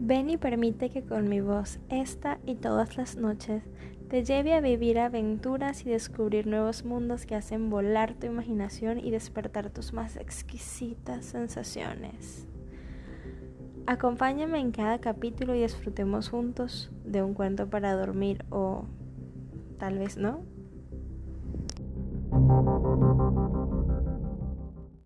Ven y permite que con mi voz, esta y todas las noches, te lleve a vivir aventuras y descubrir nuevos mundos que hacen volar tu imaginación y despertar tus más exquisitas sensaciones. Acompáñame en cada capítulo y disfrutemos juntos de un cuento para dormir o tal vez no.